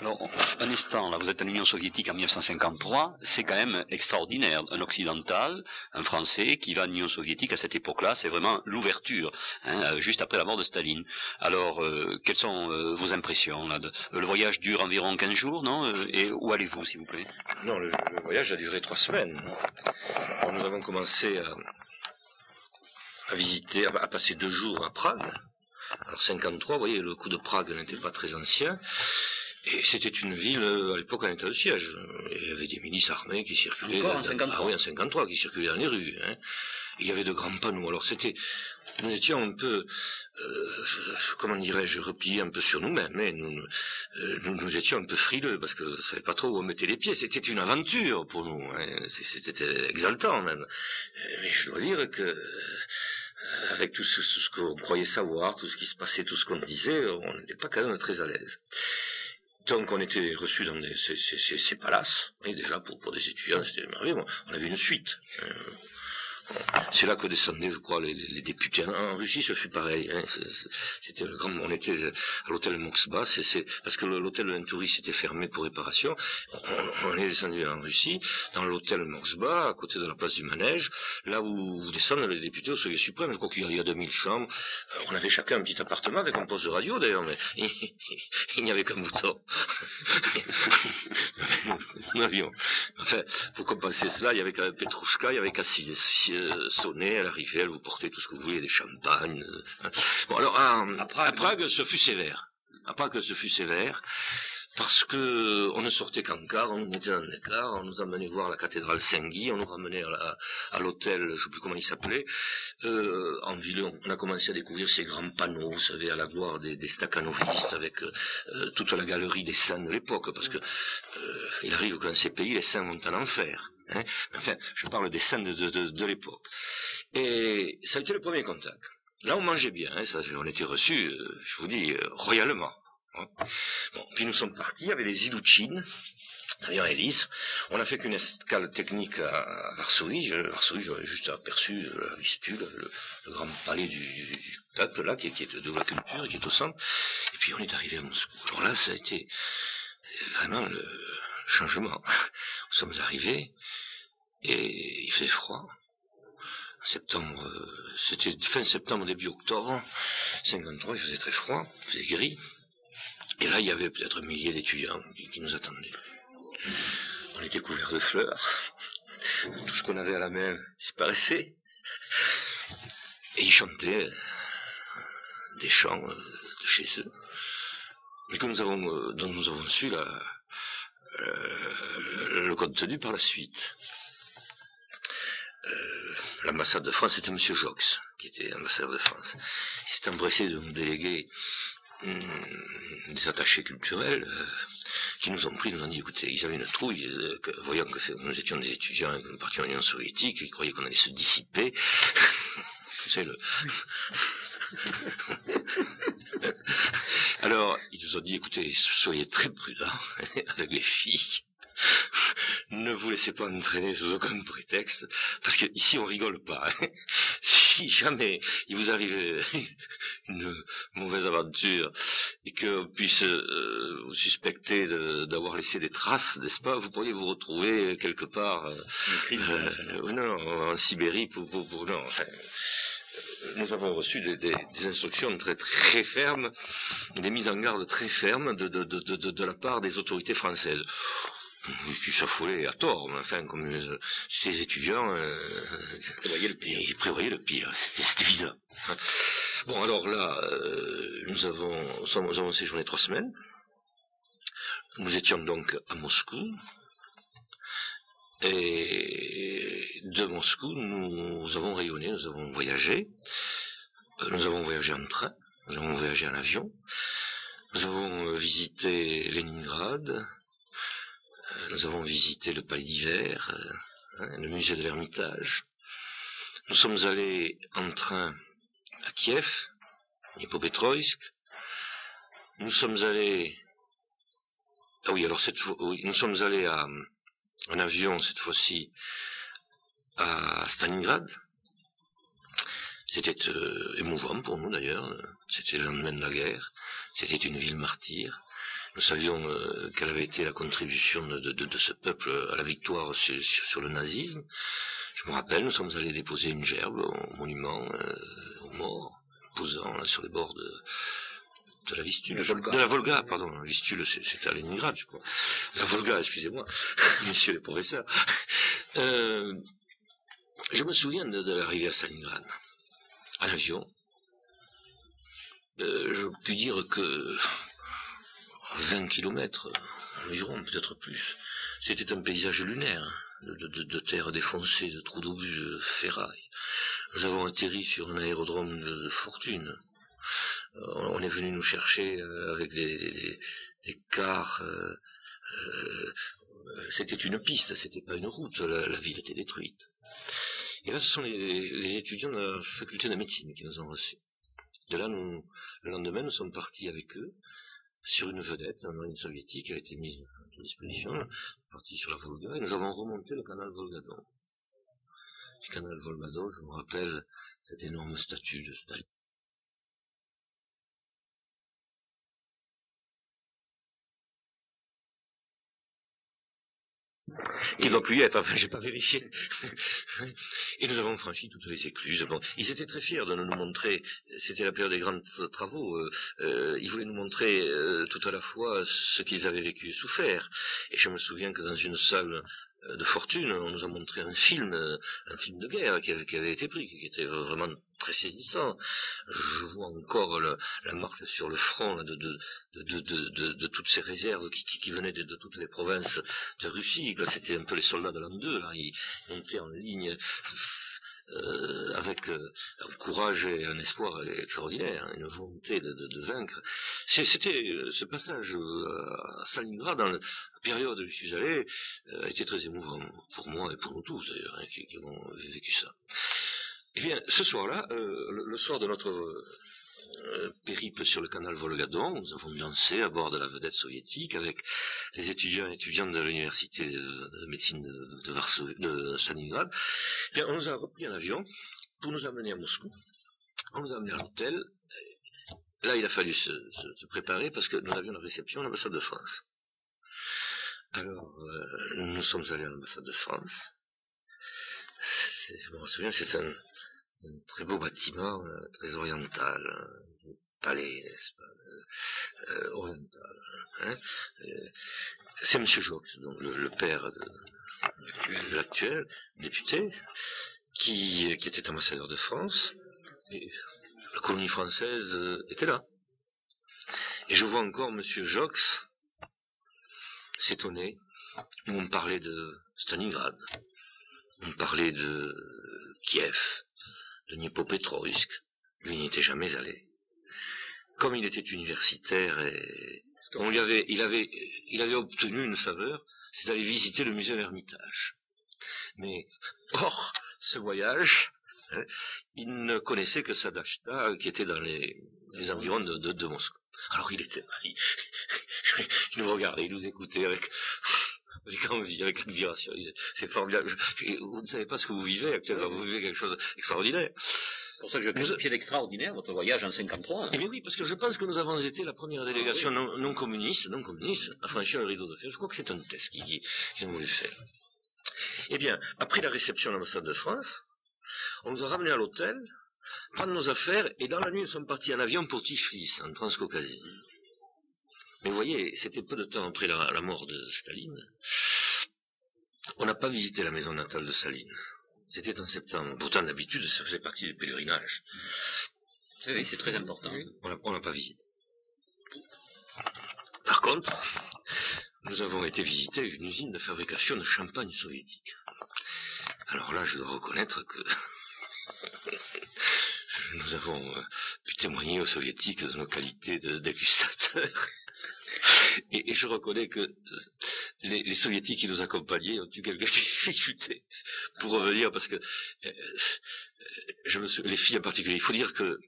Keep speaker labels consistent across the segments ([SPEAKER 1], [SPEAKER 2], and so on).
[SPEAKER 1] Alors, un instant, là, vous êtes en Union soviétique en 1953, c'est quand même extraordinaire. Un occidental, un Français, qui va en Union soviétique à cette époque-là, c'est vraiment l'ouverture, hein, euh, juste après la mort de Staline. Alors, euh, quelles sont euh, vos impressions là. Le voyage dure environ 15 jours, non Et où allez-vous, s'il vous plaît?
[SPEAKER 2] Non, le, voyage a duré trois semaines. nous avons commencé à, à visiter, à passer deux jours à Prague. Alors 53, vous voyez, le coup de Prague n'était pas très ancien. Et c'était une ville, euh, à l'époque, en état de siège. Il y avait des milices armées qui circulaient.
[SPEAKER 1] Encore en 53
[SPEAKER 2] Ah oui, en 53, qui circulaient dans les rues. Hein. Il y avait de grands panneaux. Alors c'était, nous étions un peu, euh, comment dirais-je, repliés un peu sur nous-mêmes. Hein. Nous, euh, nous, nous, étions un peu frileux parce que ne savait pas trop où on mettait les pieds. C'était une aventure pour nous. Hein. C'était exaltant même. Mais je dois dire que avec tout ce, ce qu'on croyait savoir, tout ce qui se passait, tout ce qu'on disait, on n'était pas quand même très à l'aise. Donc on était reçus dans ces, ces, ces, palaces, et déjà pour, pour des étudiants c'était merveilleux, on avait une suite. Euh, c'est là que descendaient, je crois, les, les, députés. En Russie, ce fut pareil. Hein. C'était grand. On était à l'hôtel Moxba. C'est parce que l'hôtel Venturi était fermé pour réparation. On, est descendu en Russie, dans l'hôtel Moxba, à côté de la place du manège, là où descendent les députés au Soviet suprême. Je crois qu'il y a 2000 chambres. On avait chacun un petit appartement avec un poste de radio d'ailleurs, mais il, n'y avait qu'un bouton. nous avions. Enfin, pour compenser cela, il y avait Petrouchka, il y avait qu'un euh, sonner à l'arrivée, elle vous portait tout ce que vous voulez, des champagnes. Euh. Bon, alors, à, à Prague, ce fut sévère. À Prague, ce fut sévère parce que on ne sortait qu'en car, on nous mettait dans les cars, on nous amenait voir la cathédrale Saint-Guy, on nous ramenait à, l'hôtel, je ne sais plus comment il s'appelait, euh, en ville, on a commencé à découvrir ces grands panneaux, vous savez, à la gloire des, des staccanovistes, avec euh, toute la galerie des saints de l'époque, parce que euh, il arrive que dans ces pays, les saints vont en enfer. Hein. Enfin, je parle des saints de, de, l'époque. Et ça a été le premier contact. Là, on mangeait bien, hein, ça, on était reçus, euh, je vous dis, euh, royalement. Hein. Bon, puis nous sommes partis avec les Ilouchines, d'ailleurs Élise. On a fait qu'une escale technique à Varsovie. Varsovie, j'aurais juste aperçu la Vistule, le, grand palais du, peuple, là, qui, qui, est de la culture, qui est au centre. Et puis on est arrivé à Moscou. Alors là, ça a été vraiment le changement. Nous sommes arrivés et il fait froid. Septembre, euh, c'était fin septembre, début octobre, 53, il faisait très froid, il faisait gris. Et là, il y avait peut-être un millier d'étudiants qui, nous attendaient. On était couverts de fleurs. Tout ce qu'on avait à la main disparaissait. Et ils chantaient euh, des chants euh, de chez eux. Mais que nous avons, dont nous avons su la, euh, le contenu par la suite. Euh, l'ambassade de France, c'était M. Jox, qui était ambassadeur de France. Il s'est empressé de nous déléguer hum, des attachés culturels euh, qui nous ont pris, nous ont dit, écoutez, ils avaient une trouille, voyant que nous étions des étudiants et que nous partions en Union soviétique, ils croyaient qu'on allait se dissiper. C'est le... Alors, ils nous ont dit, écoutez, soyez très prudents avec les filles. Ne vous laissez pas entraîner sous aucun prétexte, parce que ici on rigole pas. Hein. Si jamais il vous arrive une mauvaise aventure et qu'on puisse euh, vous suspecter d'avoir laissé des traces, n'est-ce pas Vous pourriez vous retrouver quelque part, euh, euh, non, en Sibérie pour, pour, pour non, enfin, nous avons reçu des, des, des, instructions très très fermes, des mises en garde très fermes de, de, de, de la part des autorités françaises qui s'affolait à tort, mais enfin, comme euh, ces étudiants, euh, prévoyaient le pire. ils prévoyaient le pire, c'était évident. Bon, alors là, euh, nous avons, nous avons séjourné trois semaines. Nous étions donc à Moscou, et de Moscou, nous avons rayonné, nous avons voyagé. Nous avons voyagé en train, nous avons voyagé en avion. Nous avons visité Leningrad. Euh, nous avons visité le palais d'hiver, hein, le musée de l'Ermitage. Nous sommes allés en train à Kiev, Hipopetroïsk. Nous sommes allés... Ah oui, alors cette fois, nous sommes allés à, en avion cette fois-ci à Stalingrad. C'était euh, émouvant pour nous d'ailleurs. C'était le lendemain de la guerre. C'était une ville martyre. Nous savions euh, quelle avait été la contribution de, ce peuple à la victoire sur, le nazisme. Je me rappelle, nous sommes allés déposer une gerbe au monument euh, aux morts, posant sur les bords de, la Vistule, de la Volga, pardon, la Vistule c'était à Leningrad, je crois. La Volga, excusez-moi, messieurs les professeurs. Euh, je me souviens de, l'arrivée à Stalingrad, à l'avion. Euh, je puis dire que 20 kilomètres environ, peut-être plus, c'était un paysage lunaire, de, terre défoncée, de trous d'obus, de ferraille. Nous avons atterri sur un aérodrome de, fortune. Euh, on est venu nous chercher euh, avec des, cars. c'était une piste, c'était pas une route. la ville était détruite. Et là, ce sont les, étudiants de la faculté de médecine qui nous ont reçus. De là, nous, le lendemain, nous sommes partis avec eux sur une vedette, un marine soviétique a été mise à disposition, partis sur la Volga, et nous avons remonté le canal Volgadon. Le canal Volgadon, je me rappelle cette énorme statue de Staline qui doit plus être, enfin j'ai pas vérifié. et nous avons franchi toutes les écluses. Ils étaient très fiers de nous montrer, c'était la période des grands travaux, euh, euh, ils voulaient nous montrer euh, tout à la fois ce qu'ils avaient vécu et souffert. Et je me souviens que dans une salle de fortune, on nous a montré un film, euh, un film de guerre qui avait, été pris, qui était vraiment très saisissant. Je vois encore la marque sur le front de, toutes ces réserves qui, venaient de, toutes les provinces de Russie. C'était un peu les soldats de l'an 2, là. ils montaient en ligne euh, avec euh, un courage et un espoir extraordinaire, une volonté de, vaincre. C'était euh, ce passage à Stalingrad dans la période où je suis allé a été très émouvant pour moi et pour nous tous d'ailleurs hein, qui, avons vécu ça. Eh bien, ce soir-là, le, soir de notre euh, périple sur le canal Volgadon. Nous avons dansé à bord de la vedette soviétique avec les étudiants et étudiantes de l'université de, médecine de, Varsovie, de Stalingrad. Bien, on nous a repris un avion pour nous amener à Moscou. On nous a amené à l'hôtel. Là, il a fallu se, préparer parce que nous avions la réception à l'ambassade de France. Alors, euh, nous sommes allés à l'ambassade de France. Je me souviens, c'est un, un très beau bâtiment, euh, très oriental, un palais, n'est-ce pas, euh, euh, oriental. Hein c'est M. Jox, donc le, père de, l'actuel député, qui, qui était ambassadeur de France, et la colonie française était là. Et je vois encore M. Jox s'étonner. On parlait de Stalingrad, on parlait de Kiev, de Dniepopetrovsk. Lui n'était jamais allé. Comme il était universitaire et on lui avait, il avait, il avait obtenu une faveur, c'est d'aller visiter le musée l'Ermitage. Mais hors ce voyage, hein, il ne connaissait que Sadashta, qui était dans les, environs de, de, Moscou. Alors il était, il, il nous regardait, il nous écoutait avec, avec envie, avec admiration. C'est formidable. vous ne savez pas ce que vous vivez actuellement. Vous vivez quelque chose d'extraordinaire.
[SPEAKER 1] C'est pour ça que je qualifié d'extraordinaire votre voyage en 53.
[SPEAKER 2] Eh bien oui, parce que je pense que nous avons été la première délégation ah non, communiste, non communiste, à franchir le rideau de fer. Je crois que c'est un test qui, qui, qui voulu faire. Eh bien, après la réception de l'ambassade de France, on nous a ramenés à l'hôtel, prendre nos affaires, et dans la nuit, nous sommes partis en avion pour Tiflis, en Transcaucasie. Mais vous voyez, c'était peu de temps après la, mort de Staline. On n'a pas visité la maison natale de Staline. C'était en septembre. Pourtant, d'habitude, ça faisait partie des pèlerinages.
[SPEAKER 1] Oui, c'est très important.
[SPEAKER 2] On n'a pas visité. Par contre, nous avons été visiter une usine de fabrication de champagne soviétique. Alors là, je dois reconnaître que nous avons euh, pu témoigner aux soviétiques de nos qualités de dégustateurs. Et, je reconnais que les, soviétiques qui nous accompagnaient ont eu quelques difficultés pour revenir parce que euh, je me les filles en particulier. Il faut dire que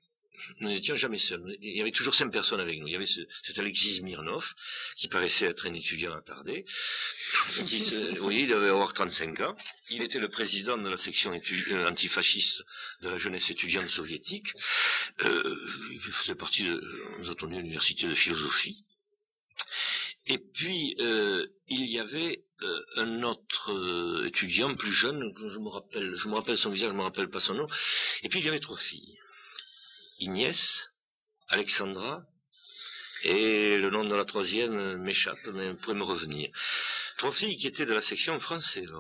[SPEAKER 2] nous n'étions jamais seuls. Il y avait toujours cinq personnes avec nous. Il y avait ce, cet Alexis Smirnov, qui paraissait être un étudiant attardé. Oui, il devait avoir 35 ans. Il était le président de la section euh, antifasciste de la jeunesse étudiante soviétique. Euh, il faisait partie de, nous l'université de philosophie. Et puis, euh, il y avait euh, un autre euh, étudiant plus jeune, je me rappelle, je me rappelle son visage, je me rappelle pas son nom. Et puis il y avait trois filles. Ignès, Alexandra, et le nom de la troisième m'échappe, mais pourrait me revenir. Trois filles qui étaient de la section française.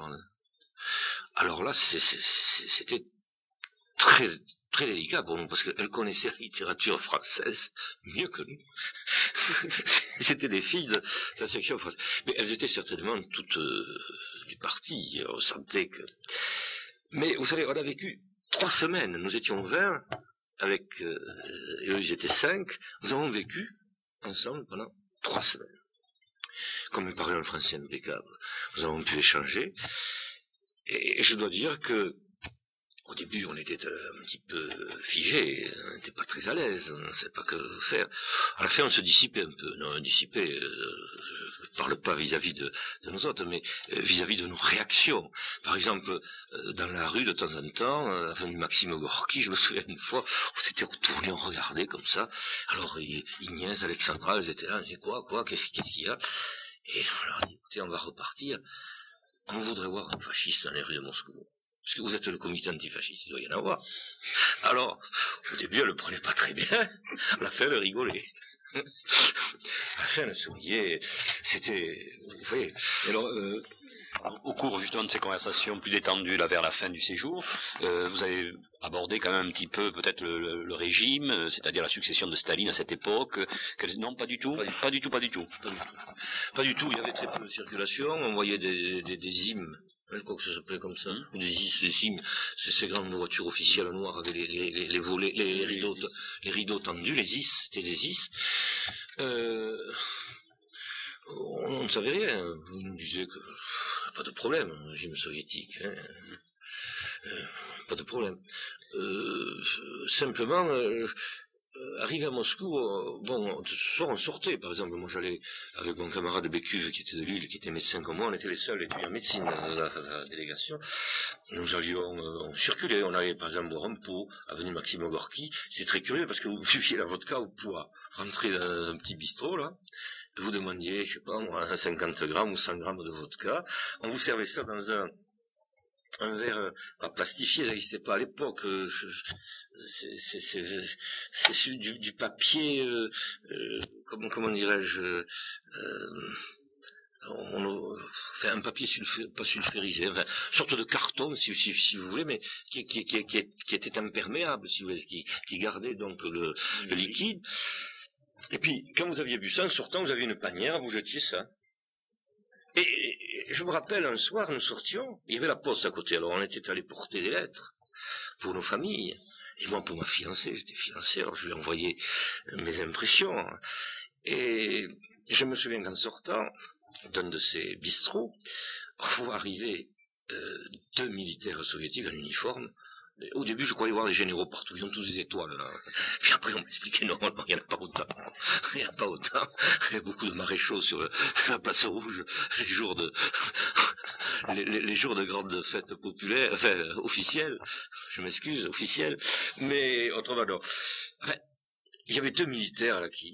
[SPEAKER 2] Alors là, c'était très très délicat pour nous parce qu'elles connaissaient la littérature française mieux que nous. C'était des filles de, la section française, mais elles étaient certainement toutes euh, du parti. On sentait que. Mais vous savez, on a vécu trois semaines. Nous étions vingt avec euh, et eux ils étaient cinq. Nous avons vécu ensemble pendant trois semaines. Comme nous parlions le français impeccable, nous avons pu échanger. Et je dois dire que au début, on était euh, un petit peu figé, on n'était pas très à l'aise, on ne savait pas que faire. À la fin, on se dissipait un peu. Non, dissipait, euh, je ne parle pas vis-à-vis de, de, nous autres, mais euh, vis-à-vis de nos réactions. Par exemple, euh, dans la rue, de temps en temps, avenue Maxime Gorky, je me souviens une fois, on s'était retourné, on regardait comme ça. Alors, Ignès, Alexandra, elles étaient là, on disait quoi, quoi, qu'est-ce qu'il y a? Et on leur dit, écoutez, on va repartir. On voudrait voir un fasciste dans les rues de Moscou parce que vous êtes le comité antifasciste, il doit y en avoir. Alors, au début, elle le prenait pas très bien. À la fin, elle rigolait. À la fin, elle souriait. C'était, vous voyez. Alors, euh,
[SPEAKER 1] au cours justement de ces conversations plus détendues là vers la fin du séjour, euh, vous avez abordé quand même un petit peu peut-être le, régime, euh, c'est-à-dire la succession de Staline à cette époque. non, pas du tout, pas du tout, pas du tout,
[SPEAKER 2] pas du tout. Il y avait très peu de circulation. On voyait des, des, des hymnes je crois que ça s'appelait comme ça, hein. des hymnes, c'est ces grandes voitures officielles noires avec les, les, les, les volets, les, rideaux, les rideaux tendus, les is, c'était des is. Euh, on ne savait rien. Vous nous disiez que pas de problème, régime soviétique. Hein. Euh, pas de problème. Euh, simplement, euh, arrivé à Moscou, bon, ce soir on sortait, par exemple, moi j'allais avec mon camarade Bécuve qui était de Lille, qui était médecin comme moi, on était les seuls étudiants en médecine dans la, délégation. Nous allions, on circulait, on allait par exemple boire un pot, avenue Maxime Gorky. C'est très curieux parce que vous buviez la vodka au poids, rentrer dans un petit bistrot là, vous demandiez, je sais pas moi, 50 grammes ou 100 grammes de vodka, on vous servait ça dans un, un verre, euh, pas plastifié, ça n'existait pas à l'époque, euh, c'est du, du, papier, euh, comment, comment dirais-je, euh, on, fait un papier pas sulfurisé, enfin, sorte de carton, si, si, si vous voulez, mais qui, qui, qui, qui, était imperméable, si vous voulez, qui, qui gardait donc le, le liquide. Et puis, quand vous aviez bu ça, en sortant, vous aviez une panière, vous jetiez ça. Et, je me rappelle, un soir, nous sortions, il y avait la poste à côté, alors on était allé porter des lettres pour nos familles. Et moi, pour ma fiancée, j'étais fiancé, alors je lui ai envoyé mes impressions. Et je me souviens qu'en sortant d'un de ces bistrots, on voit arriver euh, deux militaires soviétiques en uniforme, au début, je croyais voir les généraux partout. Ils ont tous des étoiles, là. Puis après, on m'expliquait, non, il n'y en a pas autant. Il n'y en a pas autant. Il y a beaucoup de maréchaux sur la place rouge, les jours de, les, jours de grandes fêtes populaires, enfin, officielles. Je m'excuse, officielles. Mais, autrement, non. Enfin, il y avait deux militaires, là, qui,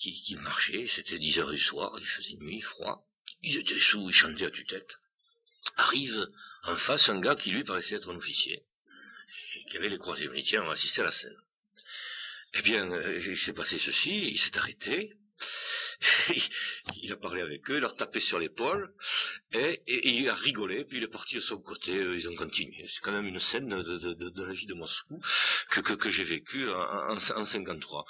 [SPEAKER 2] qui, qui marchaient. C'était 10 heures du soir. Il faisait nuit, froid. Ils étaient sous, ils chantaient à tue-tête. Arrive en face un gars qui lui paraissait être un officier les croisés unitaires ont assisté à la scène. Eh bien, euh, il s'est passé ceci, il s'est arrêté, il a parlé avec eux, il leur tapé sur l'épaule, et, il a rigolé, puis il est parti de son côté, euh, ils ont continué. C'est quand même une scène de, la vie de Moscou que, que, j'ai vécue en, en, 53.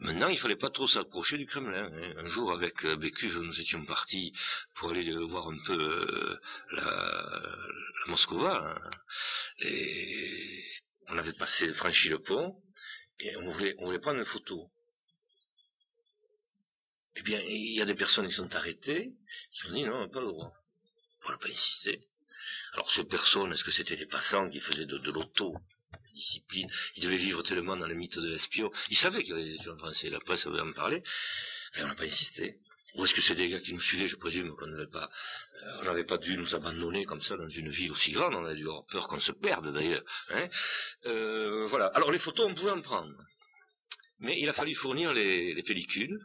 [SPEAKER 2] Maintenant, il fallait pas trop s'approcher du Kremlin. Hein. Un jour, avec euh, Bécuve, nous étions partis pour aller voir un peu la, la Moscova, hein. et on avait passé, franchi le pont, et on voulait, prendre une photo. Eh bien, il y a des personnes qui sont arrêtées, qui ont dit non, on n'a pas le droit. On n'a pas insisté. Alors ces personnes, est-ce que c'était des passants qui faisaient de, l'auto discipline? Ils devaient vivre tellement dans le mythe de l'espion. Ils savaient qu'il y avait des espions français, la presse avait en parlé. Enfin, on n'a pas insisté. Ou est-ce que c'est des gars qui nous suivaient Je présume qu'on n'avait pas, euh, on n'avait pas dû nous abandonner comme ça dans une ville aussi grande. On a dû avoir peur qu'on se perde d'ailleurs. Hein euh, voilà. Alors les photos, on pouvait en prendre, mais il a fallu fournir les, les pellicules.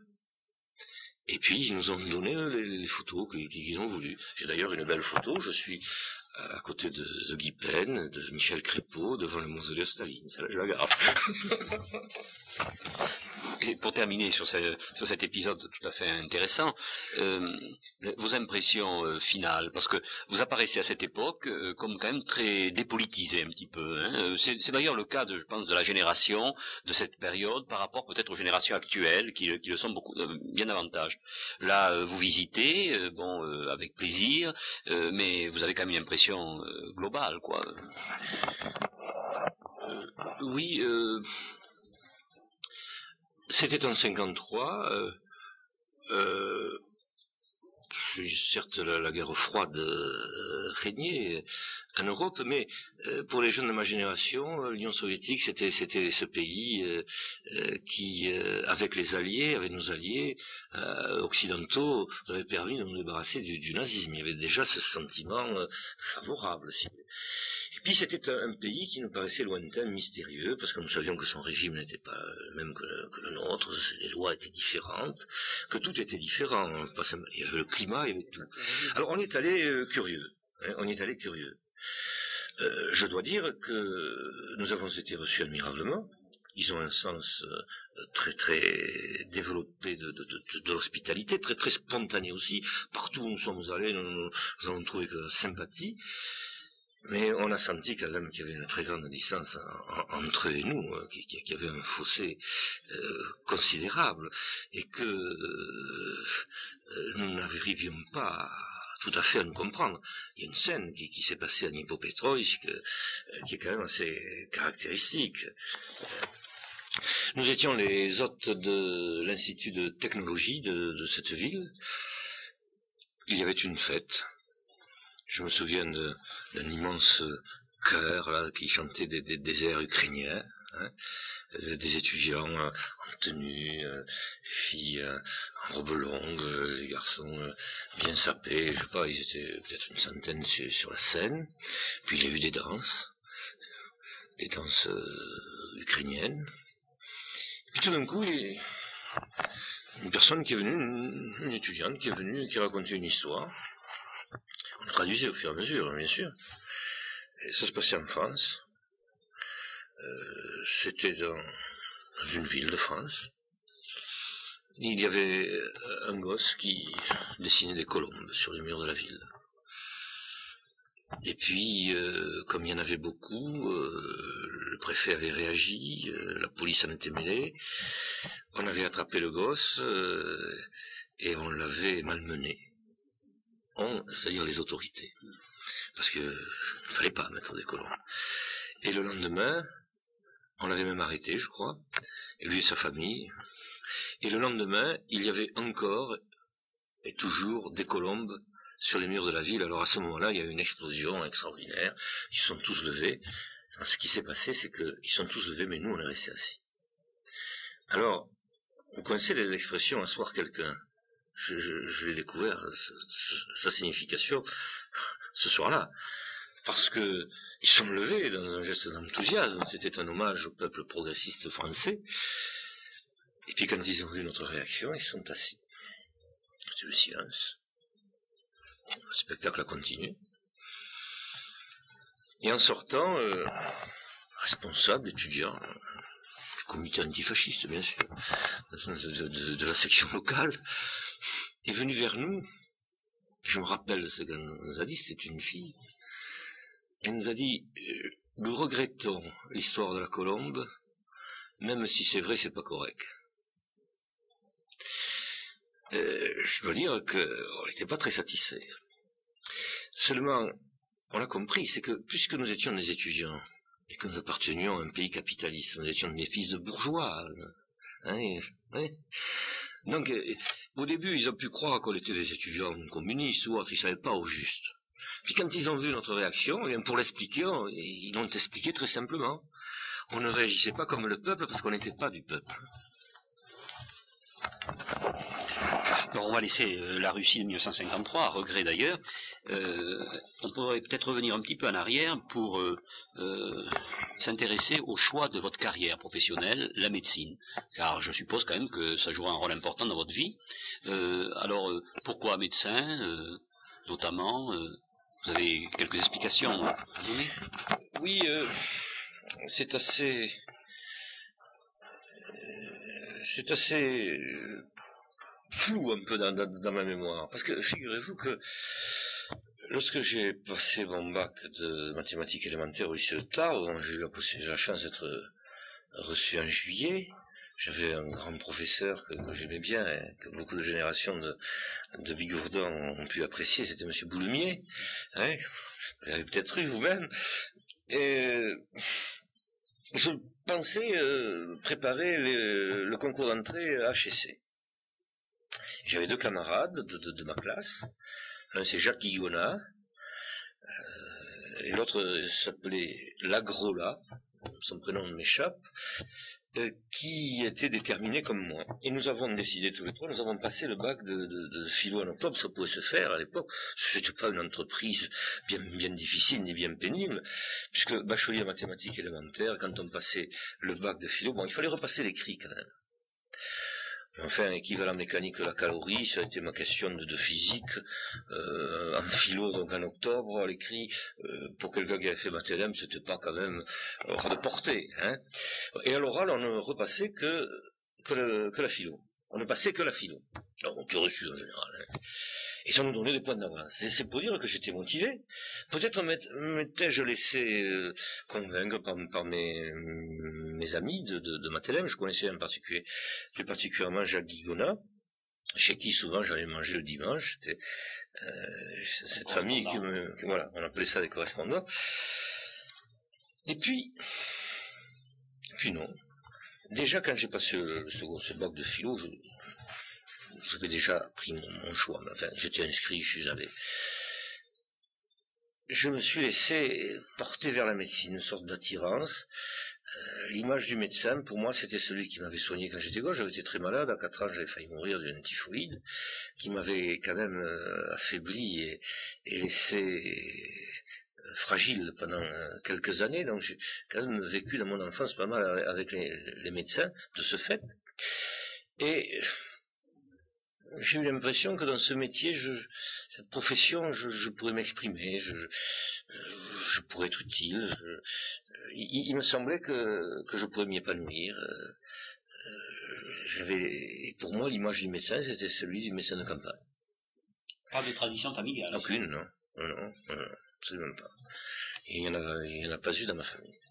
[SPEAKER 2] Et puis ils nous ont donné les, photos qu'ils ont voulu. J'ai d'ailleurs une belle photo. Je suis à côté de, Guy Pen, de Michel Crépeau, devant le mausolée de Staline. Ça, je la garde.
[SPEAKER 1] Et pour terminer sur, cet épisode tout à fait intéressant, euh, vos impressions euh, finales, parce que vous apparaissez à cette époque euh, comme quand même très dépolitisé un petit peu. Hein. C'est d'ailleurs le cas, je pense, de la génération de cette période par rapport peut-être aux générations actuelles qui, qui le sont beaucoup bien davantage. Là, vous visitez, bon, avec plaisir, mais vous avez quand même une impression globale, quoi.
[SPEAKER 2] oui. C'était en 53. Euh, euh, certes, la, guerre froide euh, régnait en Europe, mais euh, pour les jeunes de ma génération, l'Union soviétique, c'était c'était ce pays qui, avec les alliés, avec nos alliés occidentaux, nous avait permis de nous débarrasser du, du, nazisme. Il y avait déjà ce sentiment favorable. Et puis c'était un, pays qui nous paraissait lointain, mystérieux, parce que nous savions que son régime n'était pas le même que le, nôtre, les lois étaient différentes, que tout était différent. Il y avait le climat, il y avait tout. Alors on est allé euh, curieux. Hein, on est allé curieux. Euh, je dois dire que nous avons été reçus admirablement. Ils ont un sens euh, très très développé de, l'hospitalité, très très spontané aussi. Partout où nous sommes allés, nous, avons trouvé que sympathie. Mais on a senti quand même qu'il y avait une très grande distance entre eux et nous, hein, qu'il y avait un fossé euh, considérable, et que euh, nous n'arrivions pas tout à fait à nous comprendre. Il y a une scène qui, s'est passée à Nipopetrovsk, euh, qui est quand même assez caractéristique. Nous étions les hôtes de l'Institut de technologie de cette ville. Il y avait une fête je me souviens d'un immense chœur là, qui chantait des, des, ukrainiens. Hein, des étudiants euh, en tenue, euh, filles euh, en robe longue, les garçons bien sapés, je sais pas, ils étaient peut-être une centaine sur, la scène. Puis il y a eu des danses, des danses ukrainiennes. Et puis tout d'un coup, une personne qui est venue, une, étudiante qui est venue, qui racontait une histoire. On traduisait au fur et à mesure, bien sûr. Et ça se passait en France. Euh, c'était dans, une ville de France. Il y avait un gosse qui dessinait des colombes sur les murs de la ville. Et puis, euh, comme il y en avait beaucoup, euh, le préfet avait réagi, la police en était mêlée, on avait attrapé le gosse et on l'avait malmené c'est-à-dire les autorités. Parce que ne fallait pas mettre des colons. Et le lendemain, on l'avait même arrêté, je crois, et lui et sa famille. Et le lendemain, il y avait encore et toujours des colombes sur les murs de la ville. Alors à ce moment-là, il y a eu une explosion extraordinaire. Ils sont tous levés. ce qui s'est passé, c'est qu'ils sont tous levés, mais nous, on est restés assis. Alors, vous connaissez l'expression asseoir quelqu'un je, je, découvert sa signification ce soir-là. Parce que ils sont levés dans un geste d'enthousiasme. C'était un hommage au peuple progressiste français. Et puis quand ils ont vu notre réaction, ils sont assis. C'est le silence. Le spectacle a continué. Et en sortant, euh, responsable, étudiant, du comité antifasciste, bien sûr, de la section locale, est venue vers nous. Je me rappelle ce qu'elle nous a dit, c'est une fille. Elle nous a dit, euh, nous regrettons l'histoire de la colombe, même si c'est vrai, c'est pas correct. Euh, je dois dire qu'on n'était pas très satisfait. Seulement, on a compris, c'est que puisque nous étions des étudiants et que nous appartenions à un pays capitaliste, nous étions des fils de bourgeois, hein, hein, donc euh, au début, ils ont pu croire qu'on était des étudiants communistes ou autres, ils savaient pas au juste. Puis quand ils ont vu notre réaction, eh pour l'expliquer, ils l'ont expliqué très simplement. On ne réagissait pas comme le peuple parce qu'on n'était pas du peuple.
[SPEAKER 1] Alors on va laisser euh, la Russie de 1953, à regret d'ailleurs. Euh, on pourrait peut-être revenir un petit peu en arrière pour euh, s'intéresser au choix de votre carrière professionnelle, la médecine. Car je suppose quand même que ça jouera un rôle important dans votre vie. alors pourquoi médecin, notamment Vous avez quelques explications donner
[SPEAKER 2] Oui, c'est assez c'est assez flou un peu dans, ma mémoire. Parce que figurez-vous que lorsque j'ai passé mon bac de mathématiques élémentaires au lycée de Tarbes, j'ai eu la, chance d'être reçu en juillet. J'avais un grand professeur que, j'aimais bien, et que beaucoup de générations de, de ont pu apprécier, c'était M. Boulumier. Hein, vous l'avez peut-être eu vous-même. Et je pensais euh, préparer le concours d'entrée à HEC. J'avais deux camarades de, ma classe. L'un c'est Jacques Guigona, euh, et l'autre s'appelait Lagrola, son prénom m'échappe, qui était déterminé comme moi. Et nous avons décidé tous les trois, nous avons passé le bac de, philo en octobre, ça pouvait se faire à l'époque. Ce n'était pas une entreprise bien, bien difficile ni bien pénible, puisque bachelier en mathématiques élémentaires, quand on passait le bac de philo, bon, il fallait repasser l'écrit quand même. Enfin, équivalent mécanique de la calorie, ça a été ma question de, physique, euh, en philo, donc en octobre, à l'écrit, euh, pour quelqu'un qui avait fait ce c'était pas quand même hors de portée. Hein. Et à l'oral, on ne repassait que, que, la philo. On ne passait que la philo. Alors, on reçu en général. Hein. Et ça nous donnait des points d'avance. C'est pour dire que j'étais motivé. Peut-être m'étais-je laissé euh, convaincre par, mes, mes amis de, de, de Je connaissais en particulier, plus particulièrement Jacques Guigona, chez qui souvent j'allais manger le dimanche. C'était euh, cette famille qui me... Voilà, on appelait ça des correspondants. Et puis... puis non. Déjà, quand j'ai passé le, second, ce bac de philo, j'avais déjà pris mon, choix, enfin, j'étais inscrit, je allé. Je me suis laissé porter vers la médecine, une sorte d'attirance. Euh, l'image du médecin, pour moi, c'était celui qui m'avait soigné quand j'étais gauche. J'avais été très malade. À 4 ans, j'avais failli mourir d'une typhoïde, qui m'avait quand même euh, affaibli et, laissé fragile pendant quelques années. Donc, j'ai quand même vécu dans mon enfance pas mal avec les, les médecins, de ce fait. Et j'ai eu l'impression que dans ce métier, je, cette profession, je, pourrais m'exprimer, je, je, pourrais être utile. il, me semblait que, que je pourrais m'y épanouir. Euh, j'avais, pour moi, l'image du médecin, c'était celui du médecin de campagne.
[SPEAKER 1] Pas de tradition familiale.
[SPEAKER 2] Aucune, non. Non, non, non, absolument pas. il n'y en, en a pas eu dans ma famille.